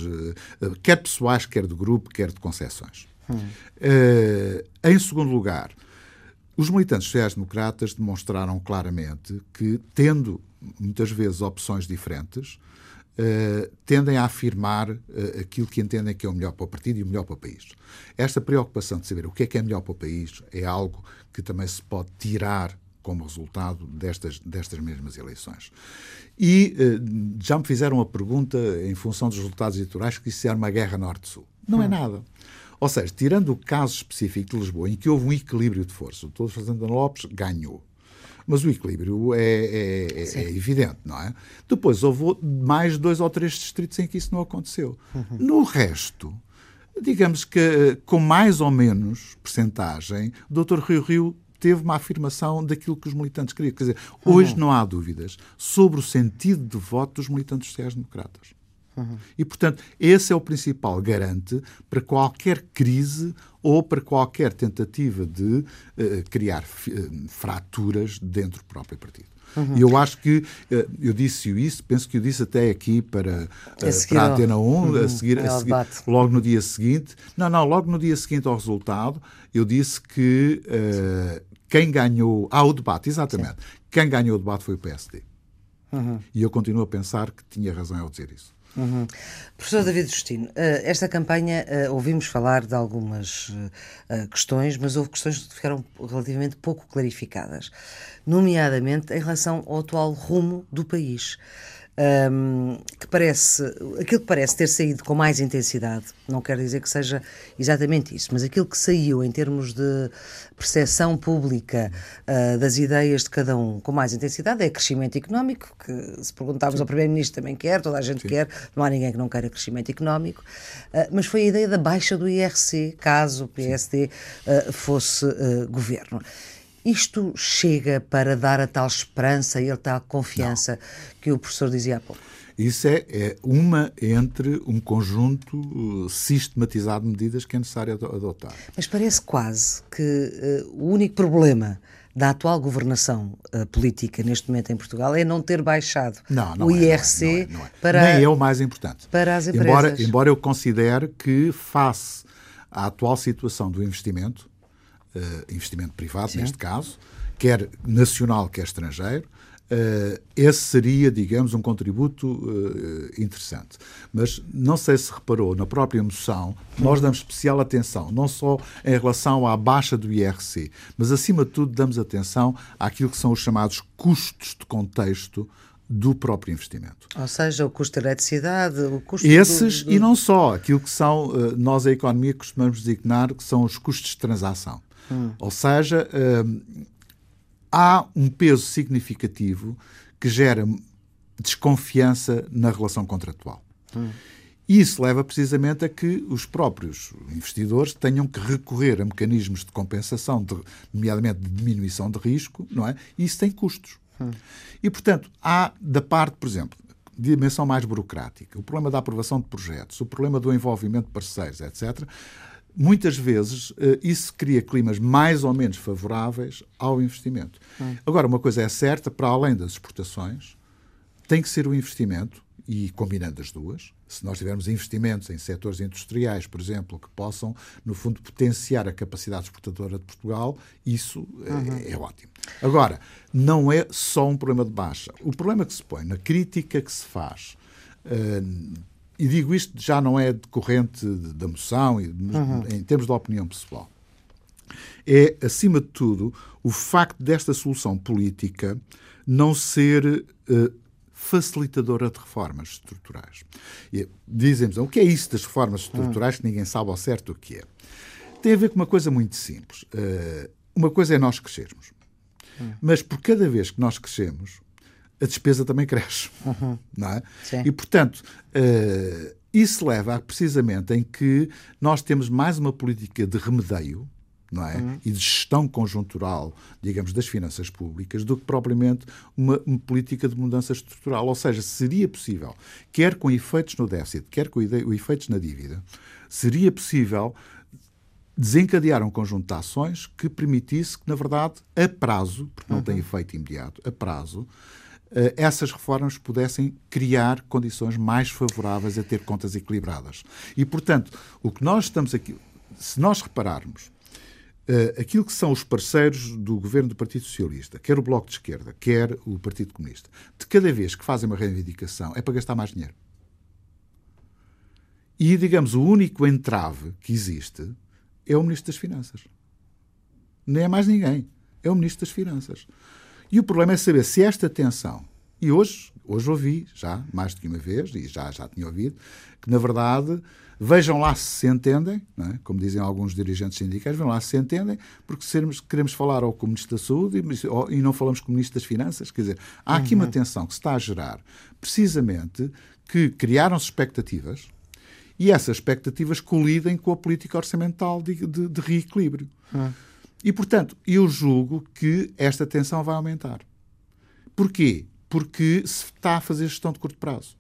eh, quer pessoais, quer de grupo, quer de concessões. Hum. Uh, em segundo lugar, os militantes sociais-democratas demonstraram claramente que, tendo muitas vezes opções diferentes, uh, tendem a afirmar uh, aquilo que entendem que é o melhor para o partido e o melhor para o país. Esta preocupação de saber o que é que é melhor para o país é algo que também se pode tirar como resultado destas, destas mesmas eleições. E eh, já me fizeram a pergunta, em função dos resultados eleitorais, que isso era uma guerra norte-sul. Não é hum. é nada. Ou seja, tirando o caso específico de Lisboa, em que houve um equilíbrio de força, o Dr. Fernando Lopes ganhou. Mas o equilíbrio é, é, é, é, evidente, não é? Depois houve mais dois ou três distritos em que isso não aconteceu. Uhum. No resto, digamos que com mais ou menos percentagem, o Dr. Rio Rio teve uma afirmação daquilo que os militantes queriam. Quer dizer, hoje uhum. não há dúvidas sobre o sentido de voto dos militantes sociais-democratas. Uhum. E, portanto, esse é o principal garante para qualquer crise ou para qualquer tentativa de uh, criar uh, fraturas dentro do próprio partido. Uhum. E eu acho que uh, eu disse isso, penso que eu disse até aqui para, uh, para a Antena 1, uhum. a seguir, a seguir logo no dia seguinte. Não, não, logo no dia seguinte ao resultado, eu disse que quem ganhou. Ah, o debate, exatamente. Sim. Quem ganhou o debate foi o PSD. Uhum. E eu continuo a pensar que tinha razão ao dizer isso. Uhum. Professor David Justino, esta campanha ouvimos falar de algumas questões, mas houve questões que ficaram relativamente pouco clarificadas nomeadamente em relação ao atual rumo do país. Um, que parece, aquilo que parece ter saído com mais intensidade, não quer dizer que seja exatamente isso, mas aquilo que saiu em termos de percepção pública uh, das ideias de cada um com mais intensidade é crescimento económico, que se perguntarmos ao Primeiro-Ministro também quer, toda a gente Sim. quer, não há ninguém que não queira crescimento económico, uh, mas foi a ideia da baixa do IRC, caso o PSD uh, ah, fosse governo. Isto chega para dar a tal esperança e a tal confiança Não. que o professor dizia há pouco? Isso é, é, uma entre um conjunto uh, sistematizado de medidas que é necessário adotar. Mas parece quase que uh, o único problema da atual governação uh, política neste momento em Portugal é não ter baixado não, não o é, IRC não é, não é, para nem é o mais importante para as empresas. Embora, embora eu considere que face à atual situação do investimento investimento privado, Sim. neste caso, quer nacional, quer estrangeiro, Uh, esse seria, digamos, um contributo uh, interessante. Mas não sei se reparou, na própria moção, nós damos especial atenção, não só em relação à baixa do IRC, mas acima de tudo damos atenção àquilo que são os chamados custos de contexto do próprio investimento. Ou seja, o custo da eletricidade, o custo Esses, do, do... e não só, aquilo que são, nós a economia costumamos designar, que são os custos de transação. Hum. Ou seja, hum, há um peso significativo que gera desconfiança na relação contratual. Hum. Isso leva precisamente a que os próprios investidores tenham que recorrer a mecanismos de compensação, de, nomeadamente de diminuição de risco, não é? E isso tem custos. Hum. E, portanto, há da parte, por exemplo, dimensão mais burocrática, o problema da aprovação de projetos, o problema do envolvimento de parceiros, etc muitas vezes eh, isso cria climas mais ou menos favoráveis ao investimento. Hum. Agora, uma coisa é certa, para além das exportações, tem que ser o investimento, e combinando as duas, se nós tivermos investimentos em setores industriais, por exemplo, que possam, no fundo, potenciar a capacidade exportadora de Portugal, isso eh, uhum. é, é, ótimo. Agora, não é só um problema de baixa. O problema que se põe na crítica que se faz uh, e digo isto já não é decorrente da moção, uhum. em termos de opinião pessoal, é, acima de tudo, o facto desta solução política não ser uh, facilitadora de reformas estruturais. Dizem-nos, o que é isso das reformas estruturais que ninguém sabe ao certo o que é? Tem a ver com uma coisa muito simples. Uh, uma coisa é nós crescermos. Mas por cada vez que nós crescemos, a despesa também cresce. Uhum. Não é? E, portanto, uh, isso leva a, precisamente em que nós temos mais uma política de remedeio não é? Uhum. e de gestão conjuntural, digamos, das finanças públicas, do que propriamente uma, uma, política de mudança estrutural. Ou seja, seria possível, quer com efeitos no déficit, quer com efeitos na dívida, seria possível desencadear um conjunto de ações que permitisse que, na verdade, a prazo, porque não uhum. tem efeito imediato, a prazo, essas reformas pudessem criar condições mais favoráveis a ter contas equilibradas. E, portanto, o que nós estamos aqui, se nós repararmos, uh, aquilo que são os parceiros do governo do Partido Socialista, quer o Bloco de Esquerda, quer o Partido Comunista, de cada vez que fazem uma reivindicação é para gastar mais dinheiro. E, digamos, o único entrave que existe é o Ministro das Finanças. Nem é mais ninguém. É o Ministro das Finanças. E o problema é saber se esta tensão, e hoje, hoje ouvi, já mais do que uma vez, e já, já tinha ouvido, que na verdade vejam lá se se entendem, é? como dizem alguns dirigentes sindicais, vejam lá se se entendem, porque sermos, queremos falar ao com o Ministro da Saúde e, e, não falamos com o Ministro das Finanças. Quer dizer, há aqui uhum. uma tensão que se está a gerar, precisamente que criaram-se expectativas e essas expectativas colidem com a política orçamental de, de, de reequilíbrio. Uhum. E, portanto, eu julgo que esta tensão vai aumentar. Porquê? Porque se está a fazer gestão de curto prazo.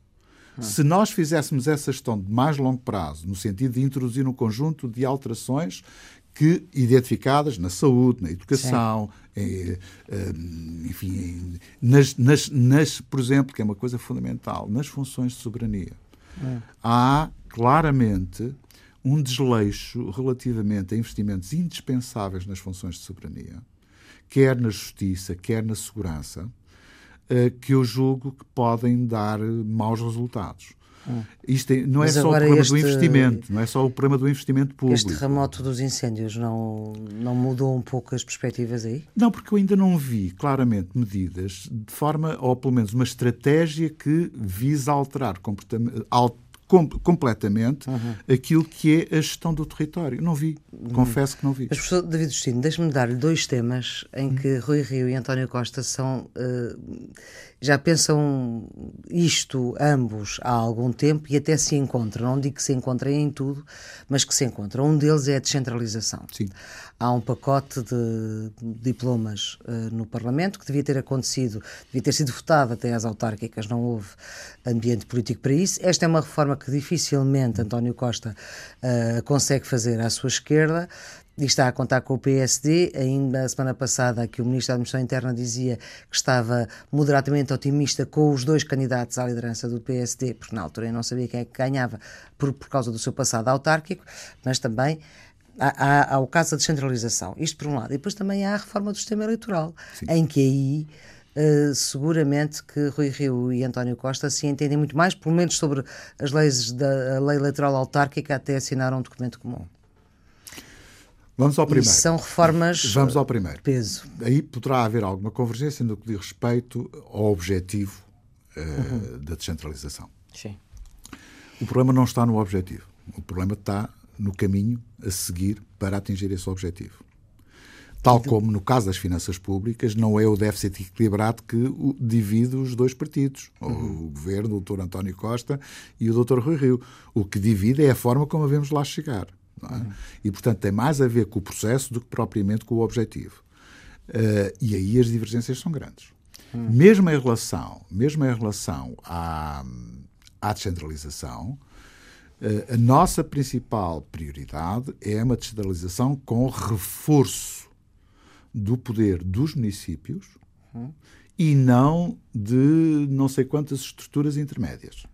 Se nós fizéssemos essa gestão de mais longo prazo, no sentido de introduzir um conjunto de alterações que identificadas na saúde, na educação, em, eh, enfim, nas, nas, nas, por exemplo, que é uma coisa fundamental, nas funções de soberania. É. Há claramente um desleixo relativamente a investimentos indispensáveis nas funções de soberania, quer na justiça, quer na segurança, eh, que eu julgo que podem dar maus resultados. Hum. Isto é, não é só o problema este, do investimento, não é só o problema do investimento público. Este terremoto dos incêndios não, não mudou um pouco as perspectivas aí? Não, porque eu ainda não vi claramente medidas de forma, ou pelo menos uma estratégia que visa alterar comportamento, com, completamente uhum. aquilo que é a gestão do território. Não vi, uhum. confesso que não vi. Mas, professor David Justino, deixe-me dar-lhe dois temas em uhum. que Rui Rio e António Costa são. Uh, já pensam isto ambos há algum tempo e até se encontram. Não digo que se encontrem em tudo, mas que se encontram. Um deles é a descentralização. Sim. Há um pacote de diplomas uh, no Parlamento que devia ter acontecido, devia ter sido votado até às autárquicas, não houve ambiente político para isso. Esta é uma reforma que dificilmente António Costa uh, consegue fazer à sua esquerda e está a contar com o PSD. Ainda a semana passada que o Ministro da Administração Interna dizia que estava moderadamente otimista com os dois candidatos à liderança do PSD, porque na altura eu não sabia quem é que ganhava por, por causa do seu passado autárquico, mas também há, há, há o caso da descentralização. Isto por um lado. E depois também há a reforma do sistema eleitoral, Sim. em que aí Uh, seguramente que Rui Rio e António Costa se entendem muito mais, pelo menos sobre as leis da lei eleitoral autárquica, até assinaram um documento comum. Vamos ao primeiro. E são reformas. Vamos ao primeiro. Peso. Aí poderá haver alguma convergência no que diz respeito ao objetivo uh, uhum. da descentralização. Sim. O problema não está no objetivo. O problema está no caminho a seguir para atingir esse objetivo. Tal como no caso das finanças públicas, não é o déficit equilibrado que divide os dois partidos, uhum. o governo, o Dr. António Costa e o Dr. Rui Rio. O que divide é a forma como devemos lá chegar. É? Uhum. E, portanto, tem mais a ver com o processo do que propriamente com o objetivo. Uh, e aí as divergências são grandes. Uhum. Mesmo em relação, mesmo em relação à, à descentralização, uh, a nossa principal prioridade é uma descentralização com reforço do poder dos municípios uhum. e não de não sei quantas estruturas intermédias.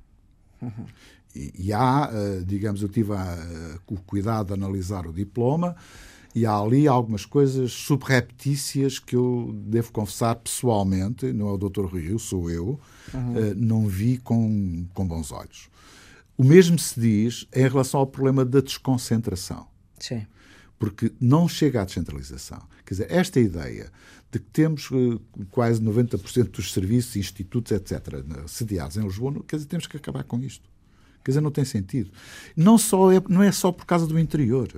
E, há, uh, digamos, eu tive a, uh, o cuidado de analisar o diploma e há ali algumas coisas subreptícias que eu devo confessar pessoalmente, não é o Dr. Rio, sou eu, uhum. uh, não vi com, com bons olhos. O mesmo se diz em relação ao problema da desconcentração. Sim. Porque não chega à descentralização. Quer dizer, esta ideia de que temos quase 90% dos serviços, institutos, etc., sediados em Lisboa, quer dizer, temos que acabar com isto. Quer dizer, não tem sentido. Não, só é, não é só por causa do interior.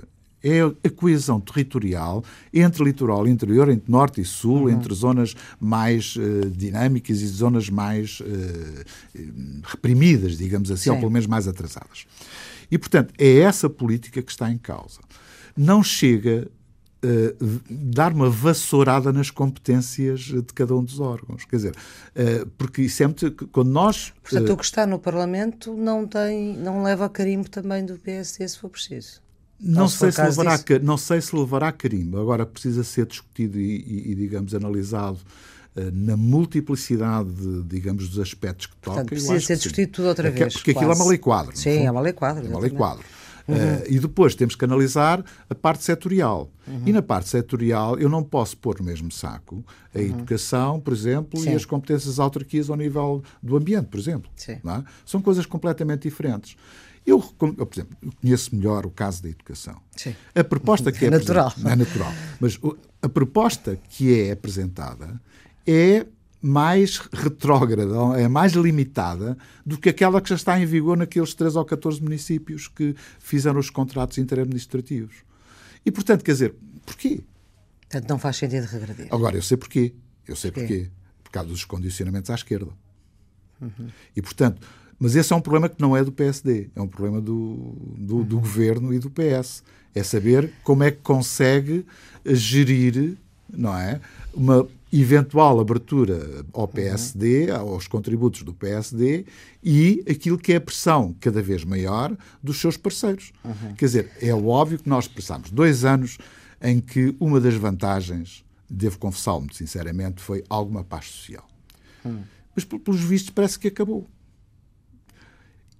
É a coesão territorial entre litoral e interior, entre norte e sul, uhum. entre zonas mais uh, dinâmicas e zonas mais uh, reprimidas, digamos assim, Sim. ou pelo menos mais atrasadas. E, portanto, é essa política que está em causa. Não chega uh, dar uma vassourada nas competências de cada um dos órgãos. Quer dizer, uh, porque sempre quando nós. Portanto, uh, o que está no Parlamento não, tem, não leva a carimbo também do PSD, se for preciso. Não sei, se levará, não sei se levará carimbo. Agora precisa ser discutido e, e, e digamos, analisado na multiplicidade, de, digamos, dos aspectos que toca. precisa ser discutido tudo outra vez. Porque quase. aquilo é uma lei quadro. Sim, é uma lei quadro. É uma lei quadro. Uhum. Uh, e depois temos que analisar a parte setorial. Uhum. E na parte setorial eu não posso pôr no mesmo saco a uhum. educação, por exemplo, Sim. e as competências das autarquias ao nível do ambiente, por exemplo. É? São coisas completamente diferentes. Eu, por exemplo, conheço melhor o caso da educação. Sim. A proposta que é, <laughs> é natural. É natural. Mas a proposta que é apresentada é mais retrógrada, é mais limitada do que aquela que já está em vigor naqueles 3 ou 14 municípios que fizeram os contratos interadministrativos. E, portanto, quer dizer, porquê? Portanto, não faz sentido regredir. Agora, eu sei porquê. Eu sei porquê. porquê. Por causa dos condicionamentos à esquerda. Uhum. E, portanto, mas esse é um problema que não é do PSD, é um problema do, do, uhum. do governo e do PS. É saber como é que consegue gerir, não é? Uma eventual abertura ao PSD, aos contributos do PSD e aquilo que é a pressão cada vez maior dos seus parceiros. Uhum. Quer dizer, é óbvio que nós passamos dois anos em que uma das vantagens, devo confessá-lo muito sinceramente, foi alguma paz social. Uhum. Mas, pelos vistos, parece que acabou.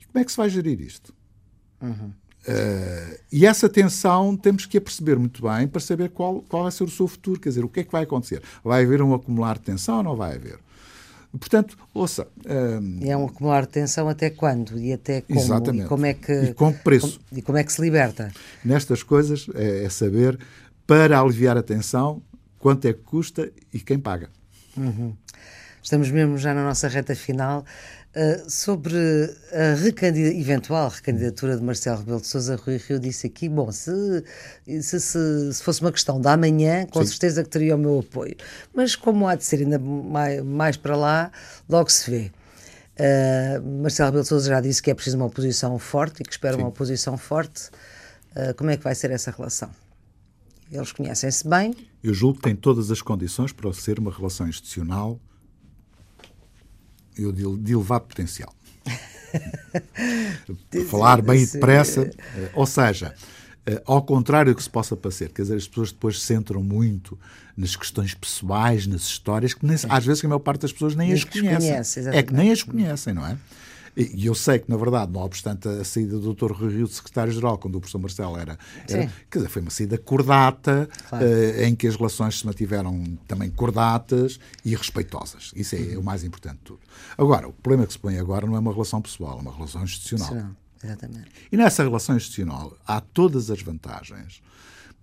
E como é que se vai gerir isto? Uhum. Uh, e essa tensão temos que a perceber muito bem para saber qual, qual vai ser o seu futuro, quer dizer, o que é que vai acontecer. Vai haver um acumular de tensão ou não vai haver? Portanto, ouça. Uh, é um acumular de tensão até quando? E até como? Exatamente. E como é que, e com preço? e como é que se liberta? Nestas coisas é, é, saber, para aliviar a tensão, quanto é que custa e quem paga. Uhum. Estamos mesmo já na nossa reta final. Uh, sobre a recandida, eventual recandidatura de Marcelo Rebelo de Sousa, Rui Rio disse aqui, bom, se, se, se, se fosse uma questão da manhã, com Sim. certeza que teria o meu apoio. Mas como há de ser ainda mais, mais para lá, logo se vê. Uh, Marcelo Rebelo de Sousa já disse que é preciso uma oposição forte e que espera Sim. uma oposição forte. Uh, como é que vai ser essa relação? Eles conhecem-se bem. Eu julgo que tem todas as condições para ser uma relação institucional eu de, de elevado potencial. <laughs> Falar bem depressa, eh, ou seja, eh, ao contrário do que se possa parecer, quer dizer, as pessoas depois se centram muito nas questões pessoais, nas histórias, que nem, às vezes a maior parte das pessoas nem, nem as conhecem. Conhece, é que nem as conhecem, não é? E eu sei que, na verdade, não obstante a saída do Dr. Rui Rio de secretário-geral, quando o professor Marcelo era. era quer dizer, foi uma saída cordata, claro. uh, em que as relações se mantiveram também cordatas e respeitosas. Isso é uhum. o mais importante de tudo. Agora, o problema que se põe agora não é uma relação pessoal, é uma relação institucional. Sim, exatamente. E nessa relação institucional há todas as vantagens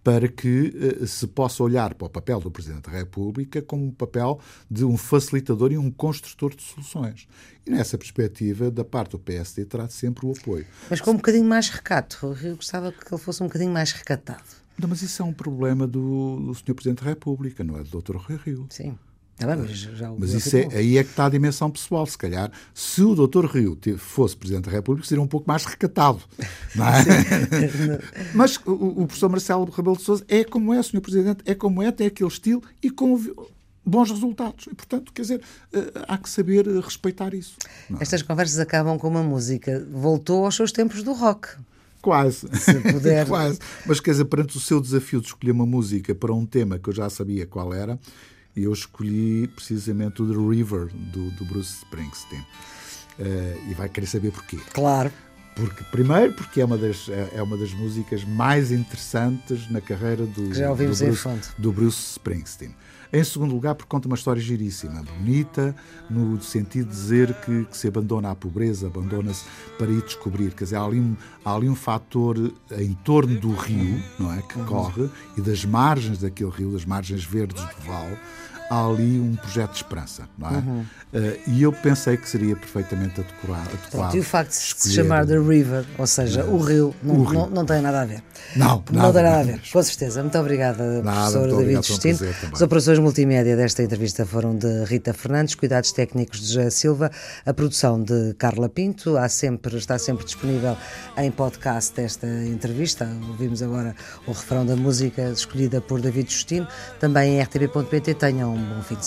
para que uh, se possa olhar para o papel do Presidente da República como um papel de um facilitador e um construtor de soluções. E nessa perspectiva, da parte do PSD, terá sempre o apoio. Mas com um bocadinho mais recato. Eu gostava que ele fosse um bocadinho mais recatado. Não, mas isso é um problema do, do Sr. Presidente da República, não é do Dr. Rui Rio. Sim. Ah, mas, já mas isso é, aí é que está a dimensão pessoal. Se calhar, se o Dr. Rio fosse Presidente da República, seria um pouco mais recatado. É? <laughs> mas o, o, professor Marcelo Rebelo de Sousa é como é, Sr. Presidente, é como é, tem aquele estilo e com bons resultados. E, portanto, quer dizer, eh, há que saber respeitar isso. Não. É? Estas conversas acabam com uma música. Voltou aos seus tempos do rock. Quase. Se puder. <laughs> Quase. Mas, quer dizer, perante o seu desafio de escolher uma música para um tema que eu já sabia qual era, e eu escolhi precisamente o The River, do, do Bruce Springsteen. Uh, e vai querer saber porquê. Claro. Porque, primeiro, porque é uma, das, é, é uma das músicas mais interessantes na carreira do, já do, Bruce, do Bruce Springsteen. Em segundo lugar, porque conta uma história giríssima, bonita, no sentido de dizer que, que se abandona à pobreza, abandona-se para ir descobrir. Quer dizer, há ali, um, há ali um fator em torno do rio, não é? Que uhum. corre, e das margens daquele rio, das margens verdes do vale, há ali um projeto de esperança, não é? Uhum. Uh, e eu pensei que seria perfeitamente adequado. adequado e o facto de se chamar The River, ou seja, o rio, não, o rio. Não, não, tem nada a ver. Não, não nada, tem nada a ver, com certeza. Muito obrigada, nada, professor David Justino. Um As operações multimédia desta entrevista foram de Rita Fernandes, cuidados técnicos de José Silva, a produção de Carla Pinto, há sempre, está sempre disponível em podcast esta entrevista. Ouvimos agora o refrão da música escolhida por David Justino, também em rtp.pt. Tenham um bom fim de